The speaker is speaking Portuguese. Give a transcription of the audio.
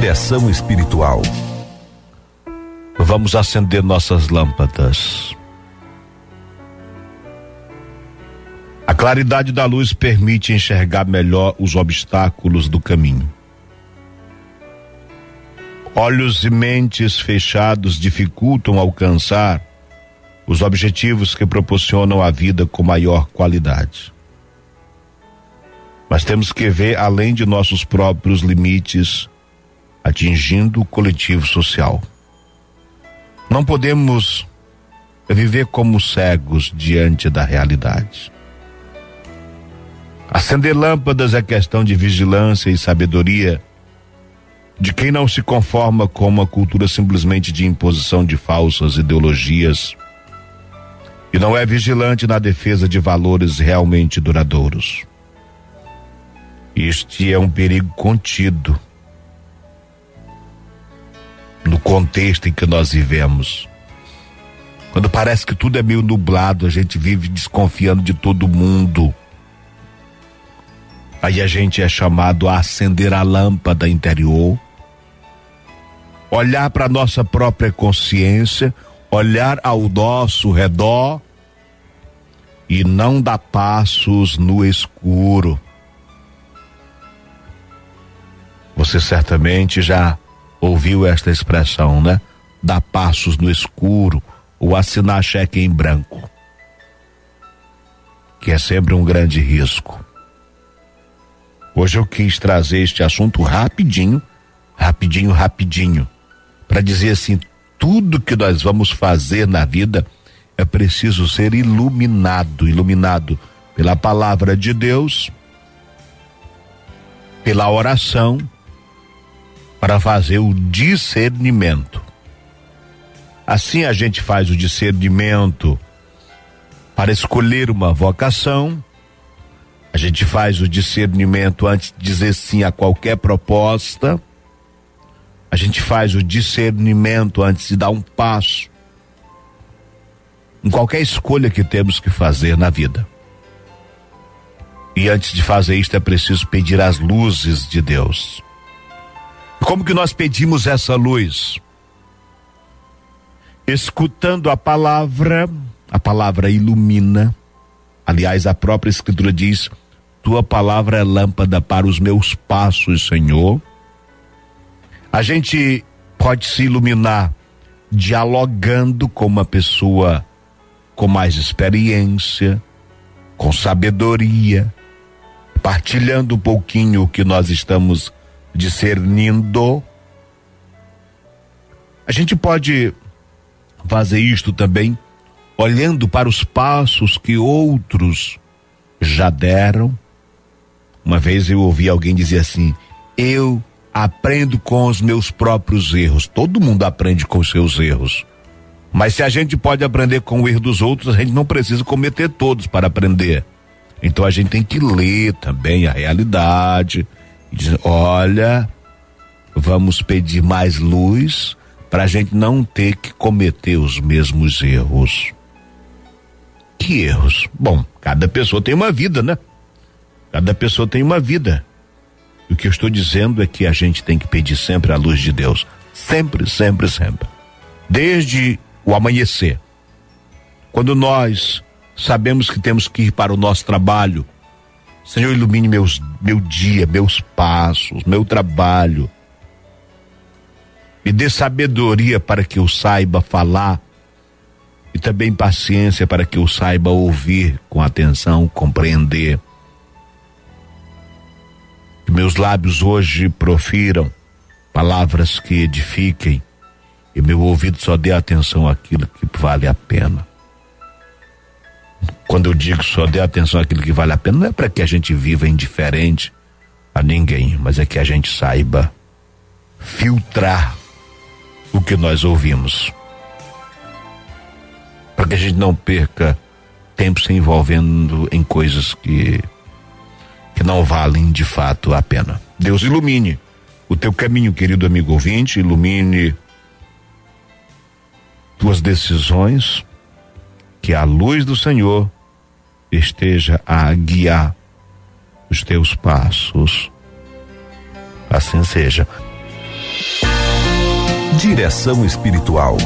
Direção espiritual. Vamos acender nossas lâmpadas. A claridade da luz permite enxergar melhor os obstáculos do caminho. Olhos e mentes fechados dificultam alcançar os objetivos que proporcionam a vida com maior qualidade. Mas temos que ver além de nossos próprios limites, atingindo o coletivo social. Não podemos viver como cegos diante da realidade. Acender lâmpadas é questão de vigilância e sabedoria de quem não se conforma com uma cultura simplesmente de imposição de falsas ideologias e não é vigilante na defesa de valores realmente duradouros. Este é um perigo contido contexto em que nós vivemos. Quando parece que tudo é meio nublado, a gente vive desconfiando de todo mundo. Aí a gente é chamado a acender a lâmpada interior, olhar para nossa própria consciência, olhar ao nosso redor e não dar passos no escuro. Você certamente já ouviu esta expressão, né? Dar passos no escuro ou assinar cheque em branco, que é sempre um grande risco. Hoje eu quis trazer este assunto rapidinho, rapidinho, rapidinho, para dizer assim: tudo que nós vamos fazer na vida é preciso ser iluminado iluminado pela palavra de Deus, pela oração, para fazer o discernimento. Assim a gente faz o discernimento para escolher uma vocação, a gente faz o discernimento antes de dizer sim a qualquer proposta, a gente faz o discernimento antes de dar um passo em qualquer escolha que temos que fazer na vida. E antes de fazer isto é preciso pedir as luzes de Deus. Como que nós pedimos essa luz? Escutando a palavra, a palavra ilumina. Aliás, a própria Escritura diz: Tua palavra é lâmpada para os meus passos, Senhor. A gente pode se iluminar dialogando com uma pessoa com mais experiência, com sabedoria, partilhando um pouquinho o que nós estamos discernindo. A gente pode fazer isto também olhando para os passos que outros já deram. Uma vez eu ouvi alguém dizer assim: Eu aprendo com os meus próprios erros. Todo mundo aprende com os seus erros. Mas se a gente pode aprender com o erro dos outros, a gente não precisa cometer todos para aprender. Então a gente tem que ler também a realidade dizer, olha, vamos pedir mais luz para a gente não ter que cometer os mesmos erros. Que erros? Bom, cada pessoa tem uma vida, né? Cada pessoa tem uma vida. O que eu estou dizendo é que a gente tem que pedir sempre a luz de Deus. Sempre, sempre, sempre. Desde o amanhecer. Quando nós sabemos que temos que ir para o nosso trabalho, Senhor, ilumine meus, meu dia, meus passos, meu trabalho. Me dê sabedoria para que eu saiba falar e também paciência para que eu saiba ouvir com atenção, compreender. Que meus lábios hoje profiram palavras que edifiquem e meu ouvido só dê atenção àquilo que vale a pena. Quando eu digo só dê atenção àquilo que vale a pena, não é para que a gente viva indiferente a ninguém, mas é que a gente saiba filtrar o que nós ouvimos. Para que a gente não perca tempo se envolvendo em coisas que que não valem de fato a pena. Deus ilumine o teu caminho, querido amigo ouvinte, ilumine tuas decisões, que a luz do Senhor esteja a guiar os teus passos. Assim seja. Direção espiritual